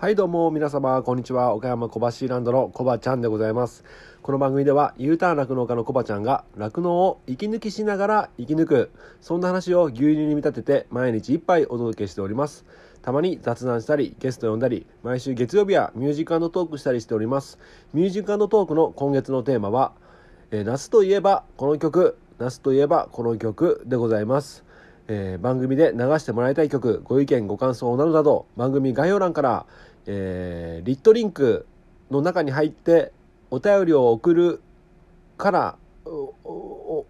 はいどうも皆様こんにちは。岡山小橋ランドのコバちゃんでございます。この番組では U ターン酪農家のコバちゃんが酪農を息抜きしながら生き抜くそんな話を牛乳に見立てて毎日一杯お届けしております。たまに雑談したりゲスト呼んだり毎週月曜日はミュージックトークしたりしております。ミュージックトークの今月のテーマは、えー、夏といえばこの曲夏といえばこの曲でございます。えー、番組で流してもらいたい曲ご意見ご感想などなど番組概要欄からえー、リットリンクの中に入ってお便りを送るからお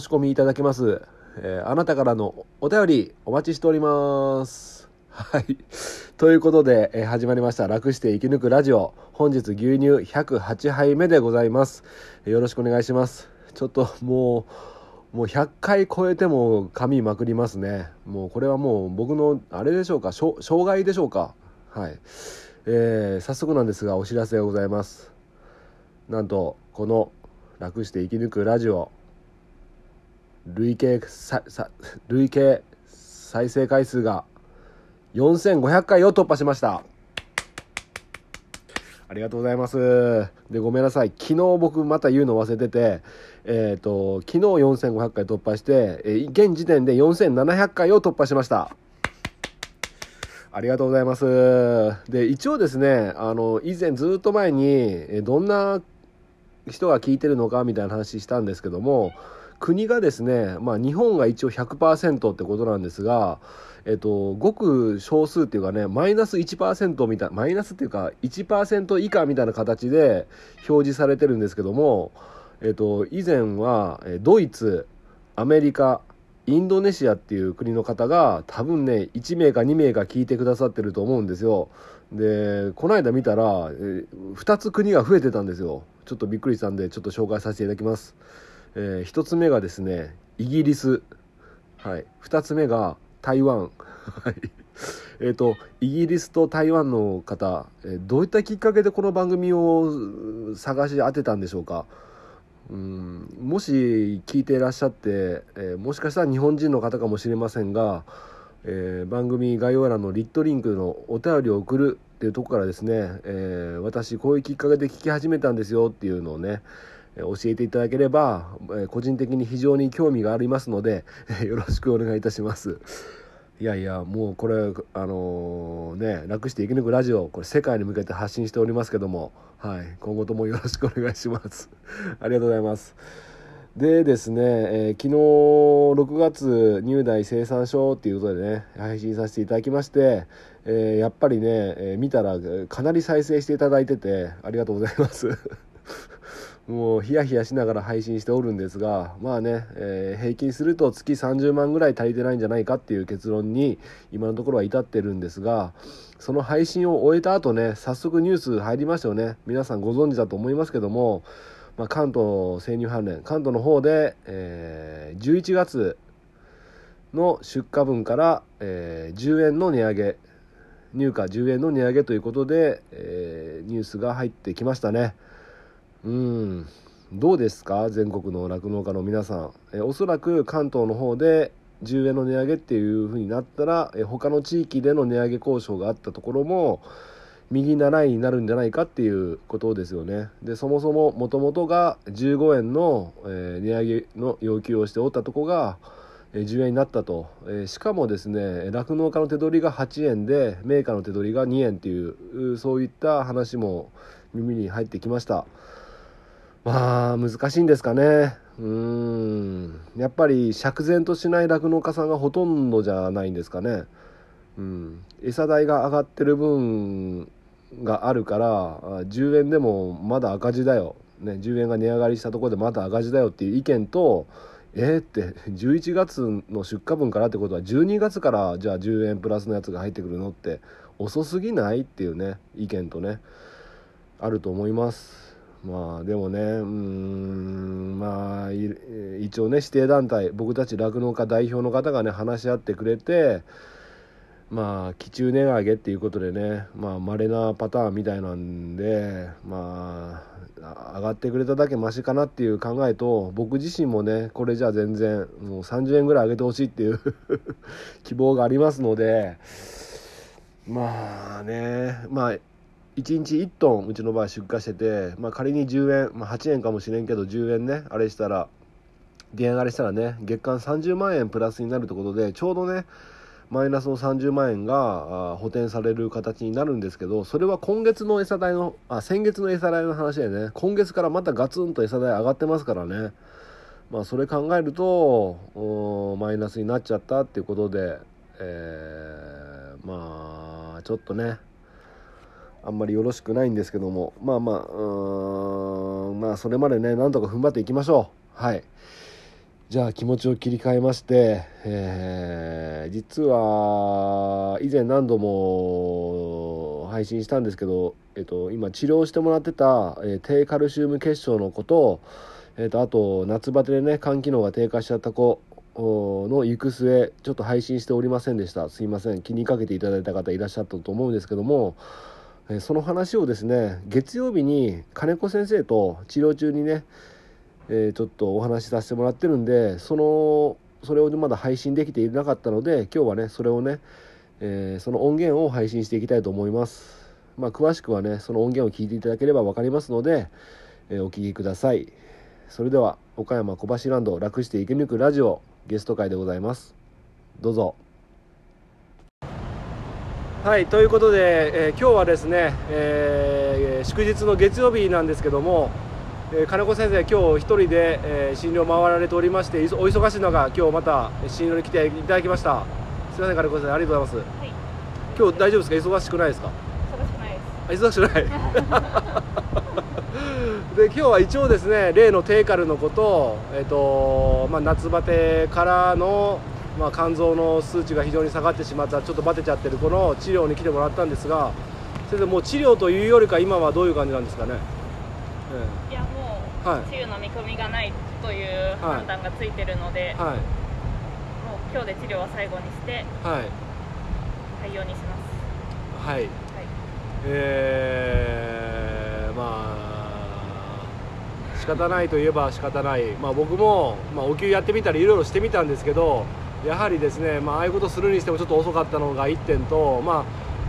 申し込みいただけます、えー、あなたからのお便りお待ちしておりますはい。ということで、えー、始まりました。楽して生き抜くラジオ。本日牛乳108杯目でございます。よろしくお願いします。ちょっともう、もう100回超えても噛みまくりますね。もうこれはもう僕の、あれでしょうか、障害でしょうか。はい、えー、早速なんですがお知らせがございますなんとこの「楽して生き抜くラジオ」累計累計再生回数が4500回を突破しましたありがとうございます。で、ごめんなさい。昨日僕また言うの忘れてて、えっ、ー、と、昨日4500回突破して、え、現時点で4700回を突破しました。ありがとうございます。で、一応ですね、あの、以前ずっと前に、どんな人が聞いてるのかみたいな話したんですけども、国がですね、まあ日本が一応100%ってことなんですが、えっと、ごく少数っていうかね、マイナス1%みたいな、マイナスっていうか1%以下みたいな形で表示されてるんですけども、えっと、以前はドイツ、アメリカ、インドネシアっていう国の方が多分ね1名か2名か聞いてくださってると思うんですよ。でこの間見たら2つ国が増えてたんですよ。ちょっとびっくりしたんでちょっと紹介させていただきます、えー、1つ目がですねイギリス。はい。2つ目が台湾。えっ、とイギリスと台湾の方、え、どういったきっかけでこの番組を探し当てたんでしょうか？うんもし聞いていらっしゃって、えー、もしかしたら日本人の方かもしれませんが、えー、番組概要欄のリットリンクのお便りを送るっていうとこからですね、えー、私こういうきっかけで聞き始めたんですよっていうのをね教えていただければ、え個人的に非常に興味がありますのでよろしくお願いいたします。いやいやもうこれあのー、ね楽して生き抜くラジオこれ世界に向けて発信しておりますけどもはい今後ともよろしくお願いします。ありがとうございます。でですね、えー、昨日6月入大生産書っていうことでね配信させていただきまして、えー、やっぱりね、え、見たらかなり再生していただいててありがとうございます。もうヒヤヒヤしながら配信しておるんですがまあね、えー、平均すると月30万ぐらい足りてないんじゃないかっていう結論に今のところは至ってるんですがその配信を終えた後ね早速ニュース入りましたよね皆さんご存知だと思いますけども、まあ、関東生乳関連関東の方で、えー、11月の出荷分から、えー、10円の値上げ入荷10円の値上げということで、えー、ニュースが入ってきましたね。うん。どうですか？全国の酪農家の皆さん。えおそらく関東の方で10円の値上げっていう風になったらえ他の地域での値上げ交渉があったところも右習いになるんじゃないかっていうことですよね。でそもそももともとが15円の、え値上げの要求をしておったとこが10円になったと、えしかもですね酪農家の手取りが8円でメーカーの手取りが2円っていうそういった話も耳に入ってきました。まあ難しいんですかね。うん。やっぱり釈然としない酪農家さんがほとんどじゃないんですかね。うん。餌代が上がってる分があるから10円でもまだ赤字だよ、ね、10円が値上がりしたところでまだ赤字だよっていう意見とえー、って11月の出荷分からってことは12月からじゃあ10円プラスのやつが入ってくるのって遅すぎないっていうね意見とねあると思います。まあでもねうんまあ一応ね指定団体僕たち酪農家代表の方がね話し合ってくれてまあ期中値上げっていうことでねまあ稀なパターンみたいなんでまあ上がってくれただけマシかなっていう考えと僕自身もねこれじゃ全然もう30円ぐらい上げてほしいっていう 希望がありますのでまあねまあ1日1トンうちの場合出荷してて、まあ、仮に10円、まあ、8円かもしれんけど10円ねあれしたら値上がりしたらね月間30万円プラスになるってことでちょうどねマイナスの30万円が補填される形になるんですけどそれは今月の餌代のあ先月の餌代の話でね。今月からまたガツンと餌代上がってますからね。まあそれ考えるとマイナスになっちゃったっていうことで、えー、まあちょっとねあんまりよろしくないんですけども。まあまあうんまあそれまでねなんとか踏ん張っていきましょう。はい。じゃあ気持ちを切り替えまして、えー、実は以前何度も配信したんですけど、えっと、今治療してもらってた、えー、低カルシウム血症の子と,、えっとあと夏バテでね肝機能が低下しちゃった子の行く末ちょっと配信しておりませんでした。すいません。気にかけていただいた方いらっしゃったと思うんですけども、その話をですね月曜日に金子先生と治療中にねえー、ちょっとお話しさせてもらってるんでそのそれをまだ配信できていなかったので今日はねそれをね、えー、その音源を配信していきたいと思います。まあ、詳しくはねその音源を聞いていただければ分かりますので、えー、お聞きください。それでは岡山小橋ランド楽して生き抜くラジオゲスト会でございます。どうぞ。はいということで、えー、今日はですね、えー、祝日の月曜日なんですけどもえー、金子先生、今日一人で、えー、診療回られておりまして、お忙しい中、今日また診療に来ていただきました。すみません、金子先生、ありがとうございます。はい、今日大丈夫ですか、忙しくないですか？忙しくないです。忙しくない。で、今日は一応ですね、例のテーカルのこと、えっ、ー、と、まあ、夏バテからの。まあ、肝臓の数値が非常に下がってしまったちょっとバテちゃってる子の治療に来てもらったんですが先生もう治療というよりか今はどういう感じなんですかね、ええ、いやはい、梅雨の見込みがないという判断がついてるので、はい、もう今日で治療は最後にして、はい、対応にします。はい、はい、えー、まあ仕方ないといえば仕方ない、まあ、僕も、まあ、お給やってみたりいろいろしてみたんですけどやはりですね、まああいうことするにしてもちょっと遅かったのが1点と、まあ、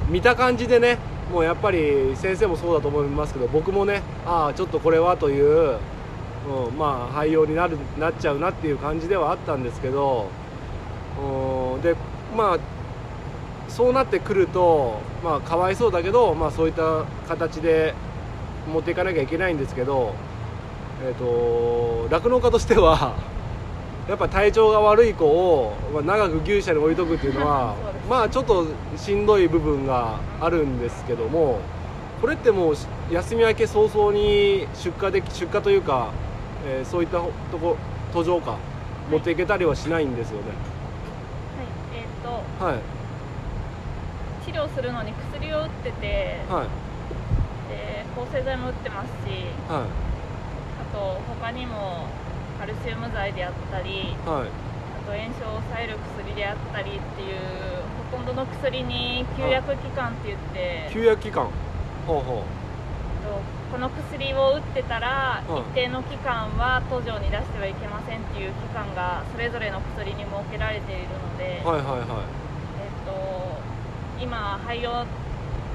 見た感じでねもうやっぱり先生もそうだと思いますけど僕もねああちょっとこれはという、うん、まあ廃用になるなっちゃうなっていう感じではあったんですけど、うん、でまあそうなってくるとまあかわいそうだけど、まあ、そういった形で持っていかなきゃいけないんですけど、えーと、酪農家としてはやっぱ体調が悪い子を、まあ、長く牛舎に置いとくっていうのはまあちょっとしんどい部分があるんですけどもこれってもう休み明け早々に出荷で出荷というか、えー、そういったとこ途上か持っていけたりはしないんですよね。はい、えっ、ー、と、はい、治療するのに薬を打ってて、はい、で抗生剤も打ってますし、はい、あと他にもカルシウム剤であったり、はい、あと炎症を抑える薬であったりっていうほとんどの薬に休薬期間って言って休薬期間。ほうほう。この薬を打ってたら一定の期間は途上に出してはいけませんっていう期間がそれぞれの薬に設けられているので、はいはいはい。えーと、今廃用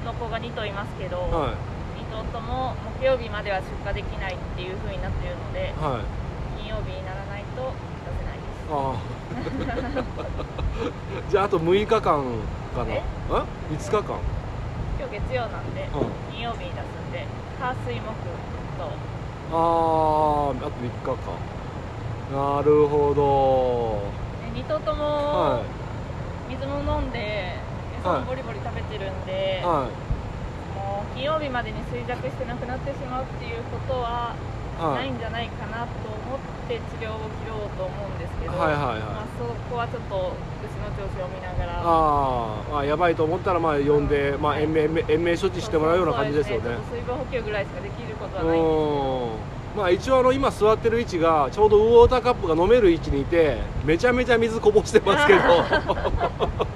の子が2頭いますけど、はい、2頭とも木曜日までは出荷できないっていうふうになっているので、はい、金曜日にならないと出せないです。ああ。じゃああと6日間かな。え？5日間。今日月曜なんで、うん、金曜日に出すんで火水木と。あああと3日かなるほど。2頭とも水も飲んで餌もボリボリ食べてるんで、はい、もう金曜日までに衰弱してなくなってしまうっていうことはないんじゃないかなと思って治療を切ろうと思うんですけど、はいはいはい。まあ、そこはちょっと牛の調子を見ながら。ああやばいと思ったらまあ呼んで、まあ、延命延命処置してもらうような感じですよね、ね、水分補給ぐらいしかできることはない。ん。ですまあ、一応あの今座ってる位置がちょうどウォーターカップが飲める位置にいてめちゃめちゃ水こぼしてますけど。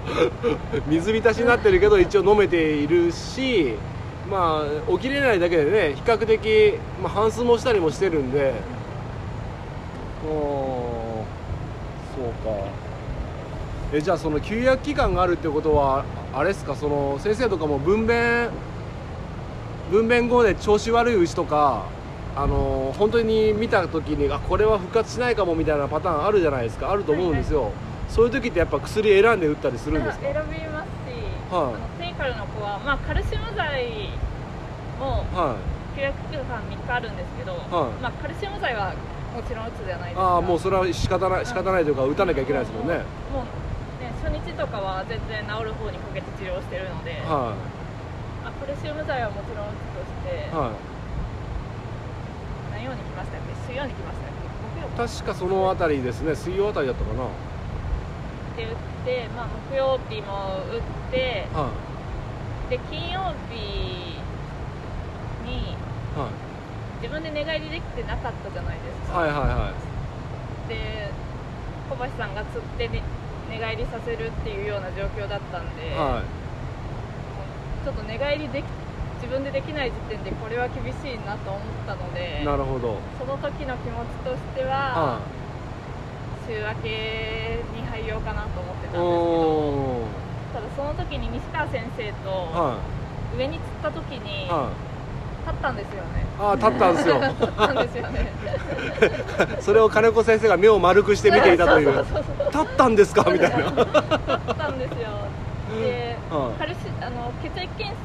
水浸しになってるけど一応飲めているしまあ起きれないだけでね比較的、まあ、半数もしたりもしてるんでおそうか。えじゃあその休薬期間があるってことはあれですか？その先生とかも分娩分娩後で調子悪い牛とかあの本当に見た時にあこれは復活しないかもみたいなパターンあるじゃないですか？あると思うんですよ、はいはい、そういう時ってやっぱ薬選んで打ったりするんですか？選びますし、はい、あのテイカルの子は、まあ、カルシウム剤も、はい。契約期間3日あるんですけど、はい、まあ、カルシウム剤はもちろん打つじゃないですか。ああもうそれは仕方ない仕方ないというか打たなきゃいけないですもんね。もうね初日とかは全然治る方にかけて治療してるので、はい、あカルシウム剤はもちろん打つとして、はい、何曜に来ましたっけ？水曜に来ましたっけ？木曜確かそのあたりですね。水曜あたりだったかな。で打って、まあ、木曜日も打って、はい、で金曜日にはい、自分で寝返りできてなかったじゃないですか。はいはいはい。で小橋さんが釣って、ね、寝返りさせるっていうような状況だったんで、はい、ちょっと寝返りでき自分でできない時点でこれは厳しいなと思ったのでなるほど。その時の気持ちとしては、週明けに入ろうかなと思ってたんですけどただその時に西川先生と上に釣った時に、立ったんですよね。ああ立ったんですよ。立ったんですよね。それを金子先生が目を丸くして見ていたという。立ったんですか？みたいな。立ったんですよ。で、カルシあの血液検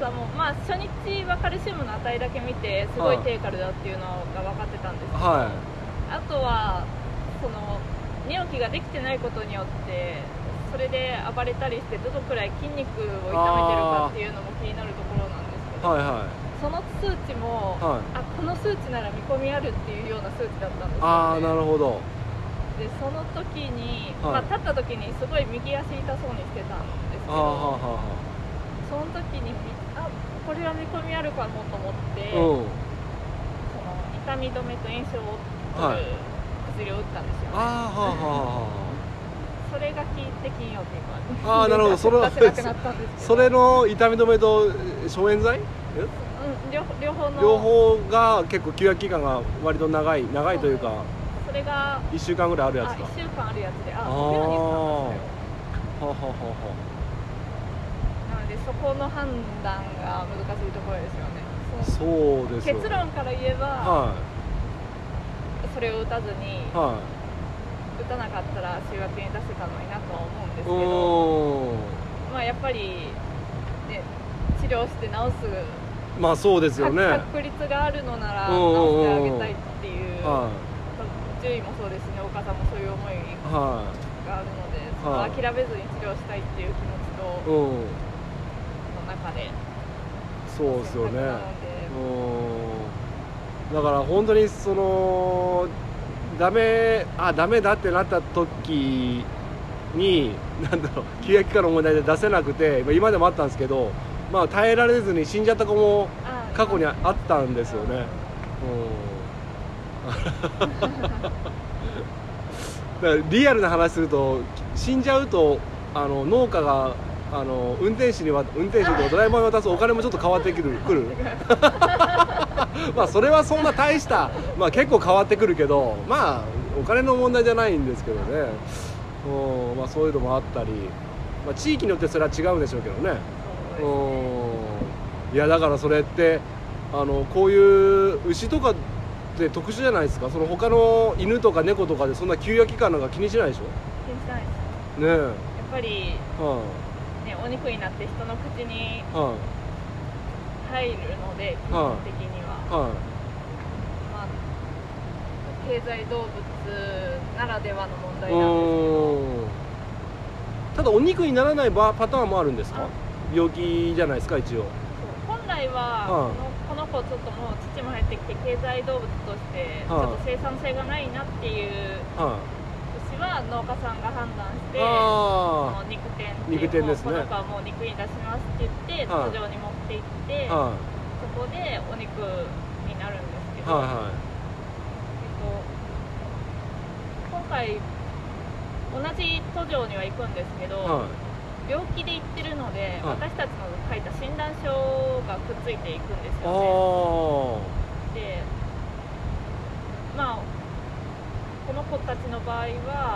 査もまあ初日はカルシウムの値だけ見てすごい低カルだっていうのが分かってたんですけど、はい、あとはその寝起きができてないことによってそれで暴れたりしてどのくらい筋肉を痛めてるかっていうのも気になるところなんですけど、はいはいその数値も、はい、あこの数値なら見込みあるっていうような数値だったんですよ、ね、ああなるほど。でその時に、はい、まあ、立った時にすごい右足痛そうにしてたんですけどははその時にあこれは見込みあるかもと思って、うん、その痛み止めと炎症を取る薬を打ったんですよ、ね、あはははそれが効いて金曜日ああなるほど。それ それの痛み止めと消炎剤？両両方の。両方が結構休養期間が割と長い長いというかそれが。1週間ぐらいあるやつか。1週間あるやつで。ああ木曜にったんですよ。ははははなのでそこの判断が難しいところですよね。そうです結論から言えば、はい、それを打たずに、はい、打たなかったら週明けに出せたのになとは思うんですけど。まあやっぱり、ね、治療して治すまあそうですよね。確率があるのなら直してあげたいっていう、はい、獣医もそうですねお母さんもそういう思いがあるので、はい、その諦めずに治療したいっていう気持ちと、うん、の中でそうですよね。だから本当にそのダメあダメだってなった時になんだろう休養期間の問題で出せなくて今でもあったんですけどまあ、耐えられずに死んじゃった子も過去にあったんですよね。だからリアルな話すると死んじゃうとあの農家があの運転手には運転手とドライバーに渡すお金もちょっと変わってくるくる。まあそれはそんな大したまあ結構変わってくるけどまあお金の問題じゃないんですけどね。うん、まあ、そういうのもあったり、まあ、地域によってそれは違うんでしょうけどねいやだからそれってあのこういう牛とかって特殊じゃないですか？その他の犬とか猫とかでそんな休養期間なんか気にしないでしょ？気にしないです。ねやっぱり、はあ、ね、お肉になって人の口に入るので、基本的には、はあ、まあ、経済動物ならではの問題なんですけど。ただお肉にならないパターンもあるんですか？病気じゃないですか一応。本来は、この子ちょっともう土も入ってきて経済動物としてちょっと生産性がないなっていう牛は農家さんが判断して肉店肉店ですね。この子はもう肉に出しますって言って土壌に持って行ってそこでお肉になるんですけど、はいはい。えっと、今回同じ途上には行くんですけど、はい病気で行ってるので、私たちの書いた診断書がくっついていくんですよね。でまあこの子たちの場合は、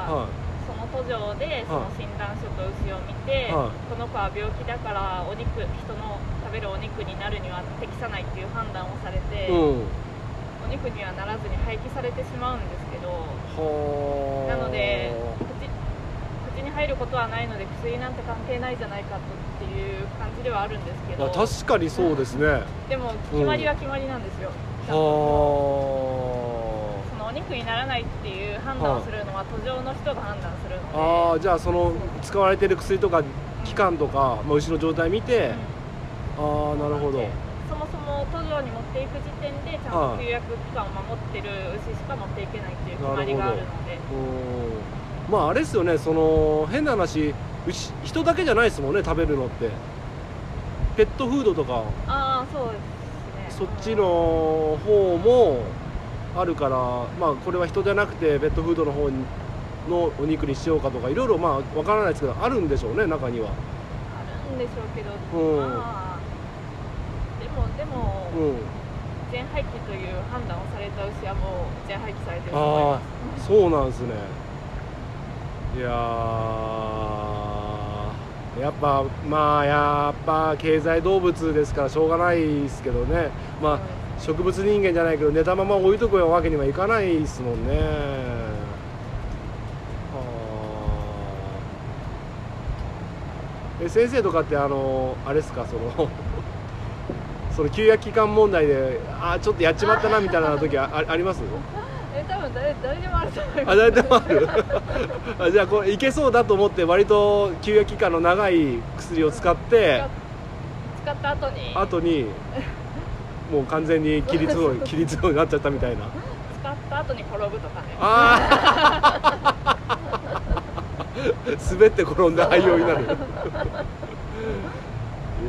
はい、そのの途上でその診断書と牛を見て、はい、この子は病気だからお肉人の食べるお肉になるには適さないっていう判断をされて、うん、お肉にはならずに廃棄されてしまうんですけどなので口に入ることはないので薬なんて関係ないじゃないかっていう感じではあるんですけど。確かにそうですね。でも決まりは決まりなんですよ、うん、そのお肉にならないっていう判断をするのは途上の人が判断するので。ああじゃあその使われてる薬とか期間とか、まあ、牛の状態見て、うん、ああなるほど。そもそも途上に持っていく時点でちゃんと休約期間を守ってる牛しか持っていけないっていう決まりがあるのでまああれですよねその変な話牛人だけじゃないですもんね食べるのって。ペットフードとか。ああそうですね。そっちの方もあるからまあこれは人じゃなくてペットフードの方のお肉にしようかとかいろいろまあわからないですけどあるんでしょうね中には。あるんでしょうけど、うん、まあでもでも、うん、全廃棄という判断をされた牛はもう全廃棄されてると思います。ああそうなんですねいややっぱまあやっぱ経済動物ですからしょうがないですけどね。まあ植物人間じゃないけど寝たまま置いとくわけにはいかないですもんね。え先生とかってあのあれですか？そのその休約期間問題であちょっとやっちまったなみたいな時ああります？あると思います。あ誰でもあるあじゃあこれいけそうだと思って割と休養期間の長い薬を使って使った後に。後にもう完全に起立法 起立法になっちゃったみたいな。使った後に転ぶとかね。ああ 滑って転んで廃用になる。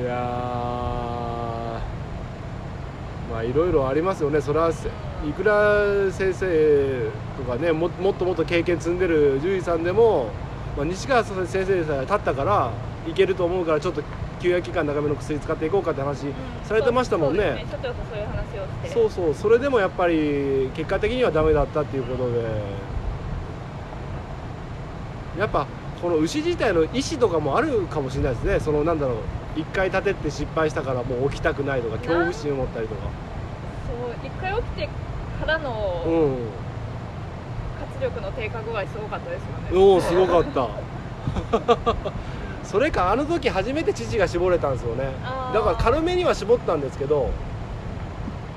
いやまあいろいろありますよね。それはいくら先生とかねももっともっと経験積んでる獣医さんでも、まあ、西川先生でさえ立ったからいけると思うからちょっと休養期間長めの薬使っていこうかって話されてましたもんね,、うん、そうそう。それでもやっぱり結果的にはダメだったっていうことで。やっぱこの牛自体の意思とかもあるかもしれないですね。そのなんだろう。一回立てって失敗したからもう起きたくないとか恐怖心を持ったりとか一回起きてからの活力の低下具合すごかったですよね。おおすごかった。それかあの時初めて乳が絞れたんですよね。だから軽めには絞ったんですけど。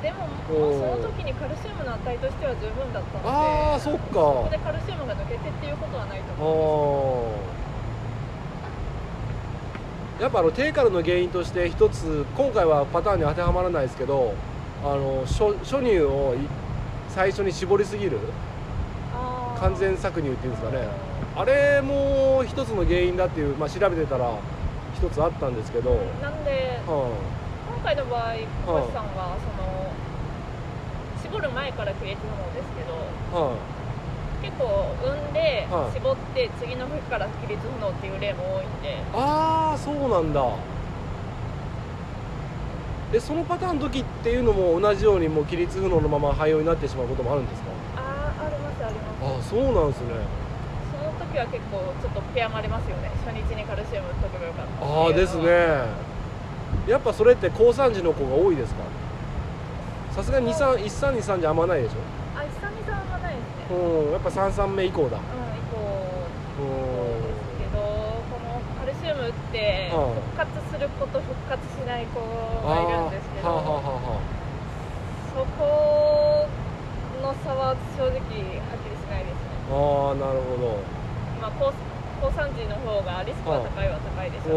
でももうその時にカルシウムの値としては十分だったのでああそっか。そこでカルシウムが抜けてっていうことはないと思うんですやっぱあの低カルの原因として一つ今回はパターンに当てはまらないですけどあの初初乳を最初に絞りすぎる。完全搾乳っていうんですかね。あれも一つの原因だっていう、まあ、調べてたら一つあったんですけど。なんで、はあ、今回の場合小橋さんがその絞る前から切れてるのですけど、はあ、結構産んで絞って次の日から起立不能っていう例も多いんで。ああそうなんだでそのパターンの時っていうのも同じようにもう起立不能のまま肺葉になってしまうこともあるんですか？ああありますあります。あそうなんですね。その時は結構ちょっと悔やまれますよね。初日にカルシウムとけばよかったああですね。やっぱそれって高産児の子が多いですか？さすがに1323じゃあんまないでしょ？あ1323あんまないですね。うんやっぱ33目以降だ。うん以降。うんって復活する子と復活しない子がいるんですけど、はあはあはあ、そこの差は正直はっきりしないですね。ああなるほど。まあ高高産児の方がリスクは高いは高いでしょ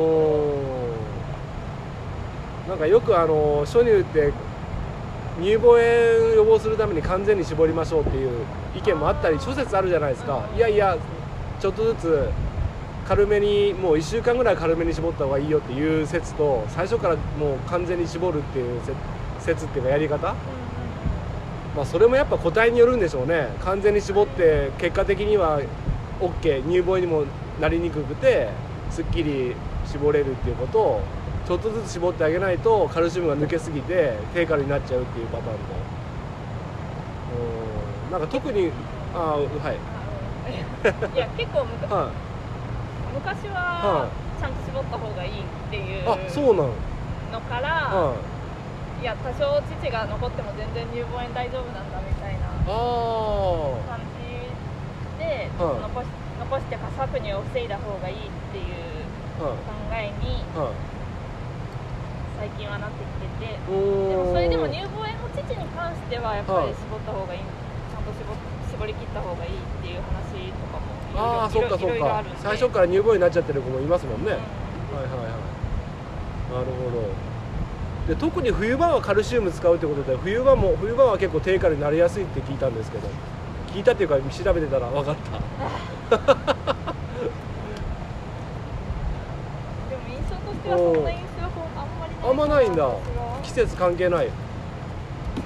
うなんかよくあの初乳って乳房炎予防するために完全に絞りましょうっていう意見もあったり諸説あるじゃないですか。いやいやちょっとずつ軽めにもう1週間ぐらい軽めに絞った方がいいよっていう説と最初からもう完全に絞るっていう説っていうかやり方、まあ、それもやっぱ個体によるんでしょうね。完全に絞って結果的には OK 乳房にもなりにくくてすっきり絞れるっていうことをちょっとずつ絞ってあげないとカルシウムが抜けすぎて低カルになっちゃうっていうパターンとうん。なんか特にあはい。いや結構むか、はい、昔はちゃんと絞った方がいいっていうあそうなののから、はい、いや多少父が残っても全然乳房炎大丈夫なんだみたいな感じで、はい、残し残して過搾乳を防いだ方がいいっていう考えに、最近はなってきてて。でもそれでも乳房炎の父に関してはやっぱり絞った方がいい、ちゃんと絞絞り切った方がいいっていう話ああそっかそっか。最初から乳房炎になっちゃってる子もいますもんね、うん、はいはいはい。なるほど。で特に冬場はカルシウム使うってことで冬場も冬場は結構低カロになりやすいって聞いたんですけど聞いたっていうか調べてたら分かった。でも印象としてはそんな印象あんまないんだ。季節関係ない。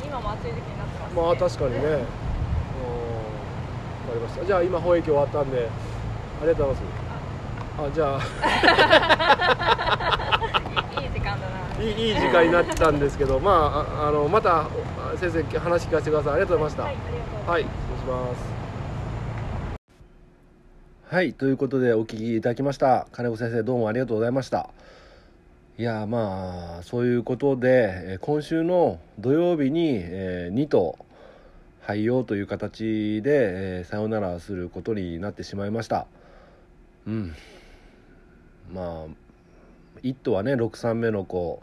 今も暑い時期になってます、ね、まあ確かにね。分かりました。じゃあ今保育終わったんでありがとうございます。あじゃあ。いい時間だな。いいいい時間になったんですけどまああのまた先生話聞かせてください。ありがとうございました。はい、はい、失礼します。はいということでお聞きいただきました。金子先生どうもありがとうございました。いやまあそういうことで今週の土曜日に、え2頭廃用という形で、えさよならすることになってしまいました。うん。まあ1頭はね63目の子。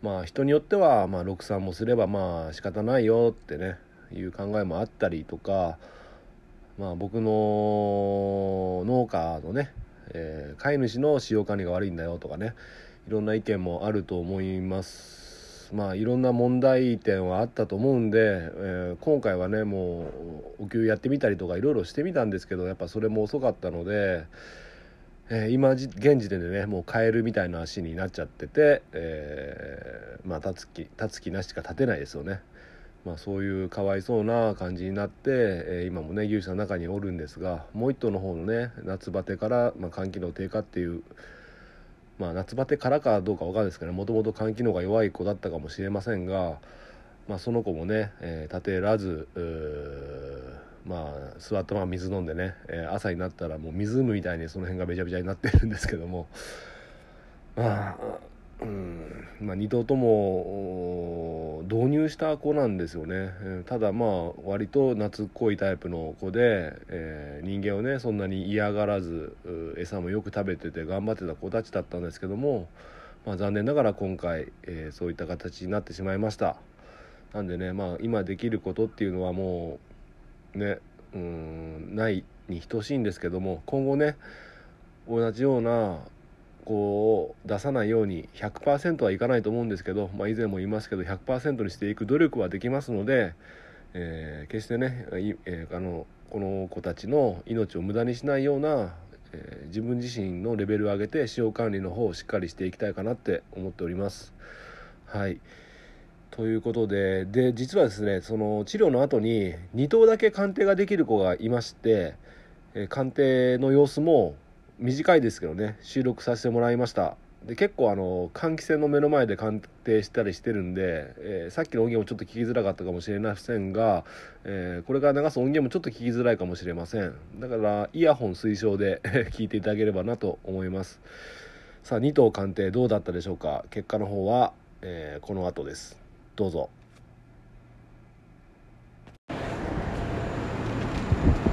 まあ人によっては、まあ、63もすればまあ仕方ないよってねいう考えもあったりとかまあ僕の農家のね、えー、飼い主の使用管理が悪いんだよとかねいろんな意見もあると思いますまあいろんな問題点はあったと思うんで、えー、今回はねもうお給やってみたりとかいろいろしてみたんですけどやっぱそれも遅かったので、えー、今現時点でねもうカエルみたいな足になっちゃってて、えー、まあ立つ気立つ気なしか立てないですよね。まあ、そういうかわいそうな感じになって、え、今もね牛舎の中におるんですがもう一頭の方のね夏バテから、まあ、肝機能低下っていうまあ、夏バテからかどうか分かんないですけどもともと肝機能が弱い子だったかもしれませんが、まあ、その子もね、えー、立てらずまあ座ったまま水飲んでね、えー、朝になったらもう湖みたいにその辺がべちゃべちゃになってるんですけども。まあうん。まあ、2頭とも導入した子なんですよね、ただまあ割と懐っこいタイプの子で、えー、人間をねそんなに嫌がらず餌もよく食べてて頑張ってた子たちだったんですけども、まあ、残念ながら今回、えー、そういった形になってしまいました。なんでねまあ今できることっていうのはもうねうんないに等しいんですけども今後ね同じようなこう出さないように100%はいかないと思うんですけど、まあ、以前も言いますけど100%にしていく努力はできますので、えー、決してね、えー、あのこの子たちの命を無駄にしないような、えー、自分自身のレベルを上げて使用管理の方をしっかりしていきたいかなって思っております。はいということでで実はですねその治療の後に2頭だけ鑑定ができる子がいまして、え鑑定の様子も短いですけどね収録させてもらいました。で結構あの換気扇の目の前で鑑定したりしてるんで、えー、さっきの音源もちょっと聞きづらかったかもしれませんが、えー、これから流す音源もちょっと聞きづらいかもしれません。だからイヤホン推奨で 聞いていただければなと思います。さあ2頭鑑定どうだったでしょうか？結果の方は、えー、この後です。どうぞ。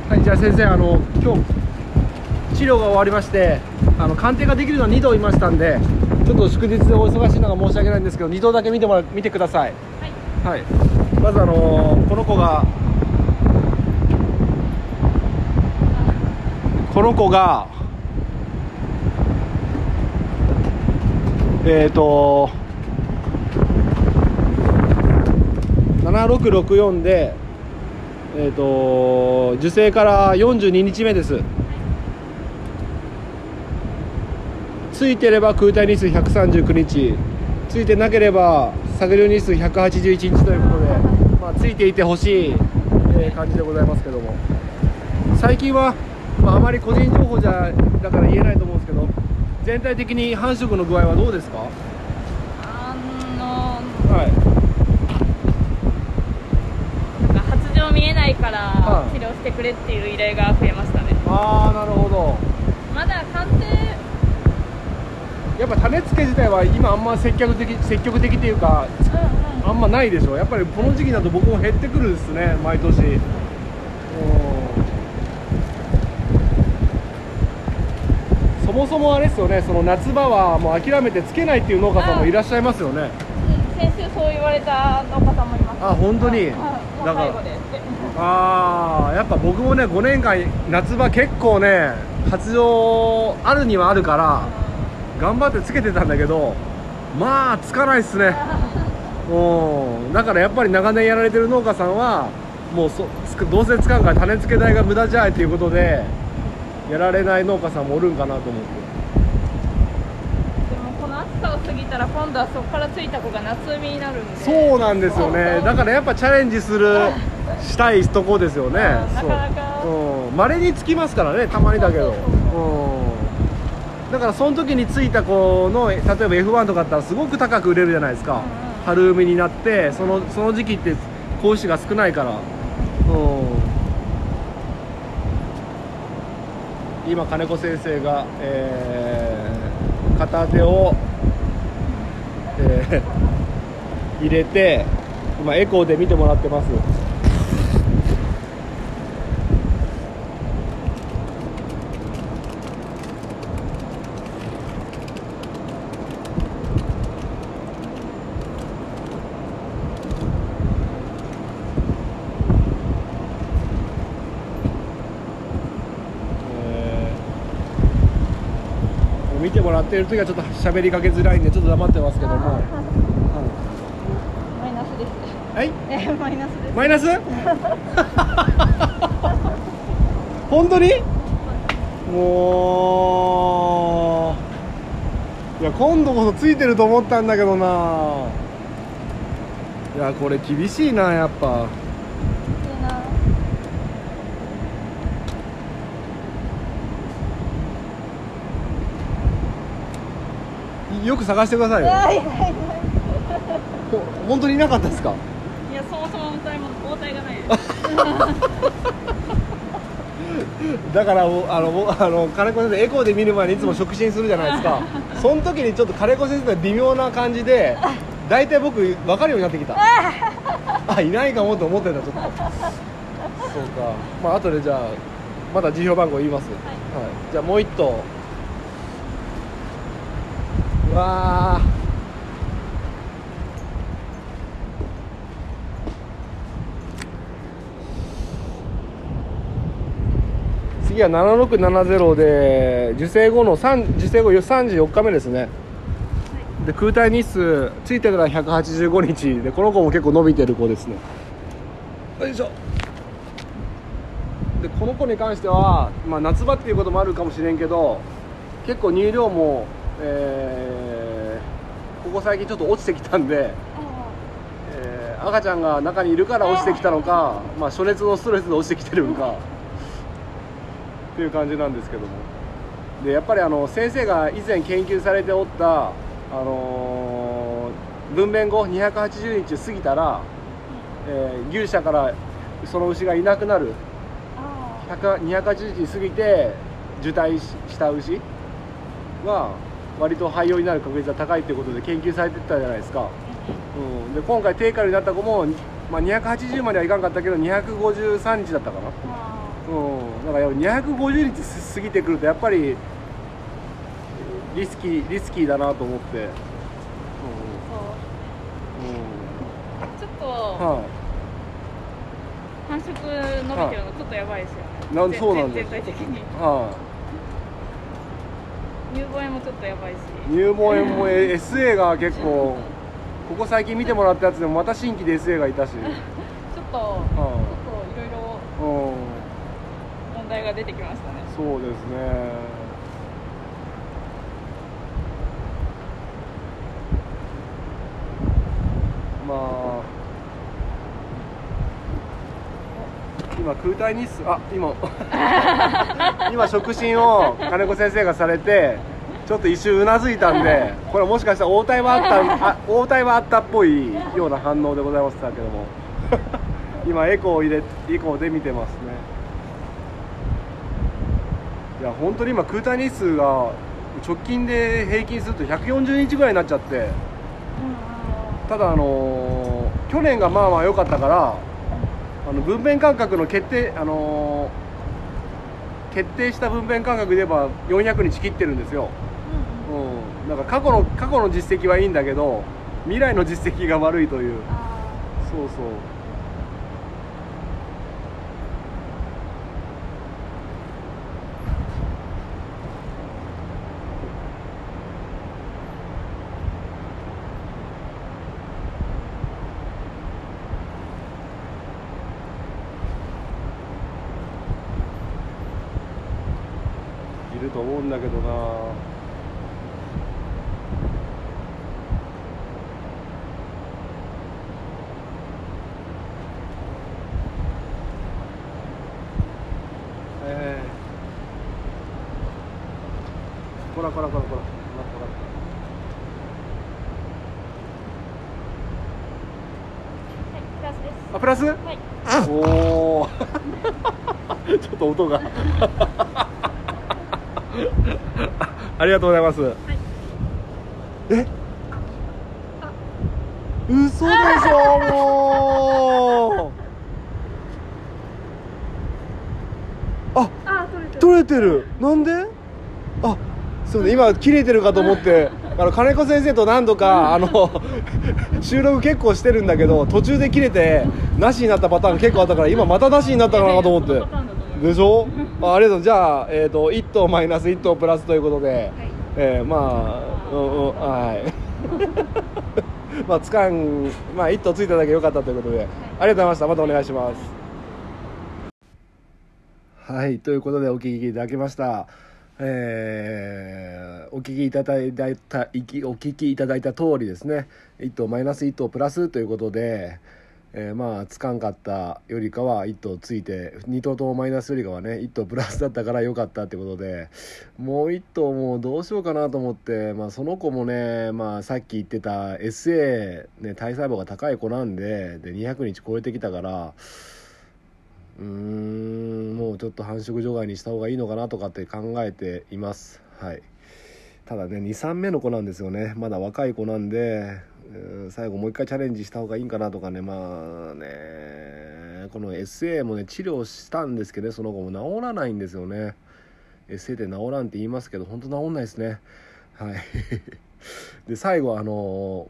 はいじゃあ先生あの今日治療が終わりましてあの鑑定ができるのは2頭いましたんでちょっと祝日でお忙しいのが申し訳ないんですけど2頭だけ見てもら見てください、はい、はい、まずあのー、この子がこの子がえっ、ー、と7664でえっ、ー、と受精から42日目ですついてれば空体日数139日。ついてなければ作業日数181日ということで、まあ、ついていてほしい、えー、感じでございますけども。最近は、まあ、あまり個人情報じゃだから言えないと思うんですけど全体的に繁殖の具合はどうですか？あのはい。発情見えない子から治療してくれっていう依頼が増えましたね、ああなるほど。まだやっぱ種付け自体は今あんま積極的積極的っていうか、うんうん、あんまないでしょ。やっぱりこの時期だと僕も減ってくるんですね毎年。そもそもあれですよねその夏場はもう諦めてつけないっていう農家さんもいらっしゃいますよね。先週そう言われた農家さんもいます。あ本当に、だから。ああやっぱ僕もね5年間夏場結構ね活動あるにはあるから、頑張ってつけてたんだけどまあつかないっすね。うん。だからやっぱり長年やられてる農家さんはもうそどうせつかんから種付け代が無駄じゃいということでやられない農家さんもおるんかなと思って。でもこの暑さを過ぎたら今度はそこからついた子が夏海になるんで。そうなんですよね。だからやっぱチャレンジする したいとこですよね。なかなか。まれ、うん、につきますからねたまにだけど。うんだからその時についた子の例えば F1 とかだったらすごく高く売れるじゃないですか、うん、春海になってそのその時期って子牛が少ないから。う。ん今金子先生が、えー、片手を、えー、入れて今エコーで見てもらってますってる時はちょっと喋りかけづらいんでちょっと黙ってますけども、マイナスです。はいマイナスです。マイナス？本当に？もう。いや今度こそついてると思ったんだけどな。いやこれ厳しいなやっぱよく探してくださいよ。本当にいなかったですか？いやそもそも応対も応対がない。だからあのあの金子先生エコーで見る前にいつも触診するじゃないですか。その時にちょっと金子先生が微妙な感じで大体僕分かるようになってきた。あいないかもと思ってたちょっと。そうか。まあ後でじゃあまだ辞表番号言います、はい、はい、じゃあもう一頭わ次は7670で受精後の3受精後34日目ですね、はい、で空体日数ついてから185日。でこの子も結構伸びてる子ですね。よいしょ。でこの子に関しては、まあ、夏場っていうこともあるかもしれんけど結構乳量もえー、ここ最近ちょっと落ちてきたんで、えー、赤ちゃんが中にいるから落ちてきたのか、まあ、暑熱のストレスで落ちてきてるのかっていう感じなんですけども。でやっぱりあの先生が以前研究されておった、あのー、分娩後280日過ぎたら、えー、牛舎からその牛がいなくなる。280日過ぎて受胎した牛は割と廃用になる確率が高いということで研究されてたじゃないですか、うん、で今回低カロになった子も、まあ、280まではいかんかったけど253日だったかな、うん、だから250日過ぎてくるとやっぱりリスキーリスキーだなと思って、うん、ちょっと、はい、繁殖伸びてるのちょっとやばいですよね、はい、そうなんです全体的に。はい乳房炎もちょっとやばいし。乳房炎も SA が結構ここ最近見てもらったやつでもまた新規で SA がいたし。ちょっと、ちょっといろいろ問題が出てきましたね。そうですねまあ今空体日数あ今。今触診を金子先生がされてちょっと一瞬うなずいたんでこれもしかしたら応対はあったあ応対はあったっぽいような反応でございましたけども。今エコー入れエコーで見てますね。いや本当に今空単日数が直近で平均すると140日ぐらいになっちゃって。ただあのー、去年がまあまあ良かったからあの分娩間隔の決定あのー、決定した分娩間隔で言えば400日切ってるんですよ、うん、うん、なんか過去の過去の実績はいいんだけど未来の実績が悪いという。そうそうると思うんだけどな。えー、こらこらこらこら。あプラス、はい、おお ちょっと音がありがとうございます、はい、え？嘘でしょもう。ああ取れてる。なんで？あそうね今切れてるかと思って。あの金子先生と何度かあの 収録結構してるんだけど途中で切れてなしになったパターン結構あったから今またなしになったかなと思って。でしょ？あありがとう。じゃあ、えーと、1頭マイナス1頭プラスということで、はい、えー、まあ、うんうん、はい。まあつかんまあ1頭ついただけ良かったということで、はい、ありがとうございました。またお願いします。はいということでお聞きいただきました。えー、お聞きいただいたお聞きいただいた通りですね。1頭マイナス1頭プラスということでえー、まあつかんかったよりかは1頭ついて2頭ともマイナスよりかはね1頭プラスだったから良かったってことでもう1頭もうどうしようかなと思って、まあ、その子もね、まあ、さっき言ってた SA、ね、体細胞が高い子なんでで200日超えてきたからうーんもうちょっと繁殖除外にした方がいいのかなとかって考えています。はいただね23目の子なんですよねまだ若い子なんで最後もう一回チャレンジした方がいいんかなとかね。まあねこの SA もね治療したんですけどね。その後も治らないんですよね。SA で治らんって言いますけど本当治んないですね。はい。で最後あの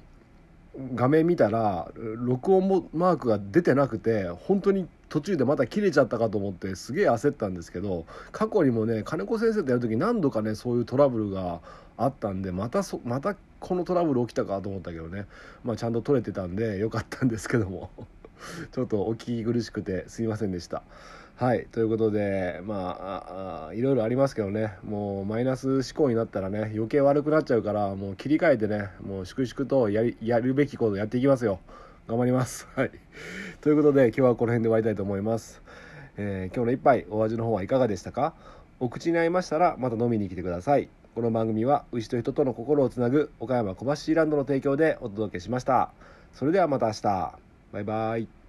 画面見たら録音もマークが出てなくて本当に途中でまた切れちゃったかと思ってすげえ焦ったんですけど過去にもね金子先生とやる時何度かねそういうトラブルがあったんでまたそまたこのトラブル起きたかと思ったけどね、まあ、ちゃんと取れてたんでよかったんですけども。ちょっとお聞き苦しくてすいませんでした。はい。ということでまあいろいろありますけどね。もうマイナス思考になったらね余計悪くなっちゃうからもう切り替えてねもう粛々とやりやるべきことやっていきますよ。頑張ります。はい。ということで今日はこの辺で終わりたいと思います、えー、今日の一杯お味の方はいかがでしたか？お口に合いましたらまた飲みに来てください。この番組は牛と人との心をつなぐ岡山小橋ランドの提供でお届けしました。それではまた明日。バイバイ。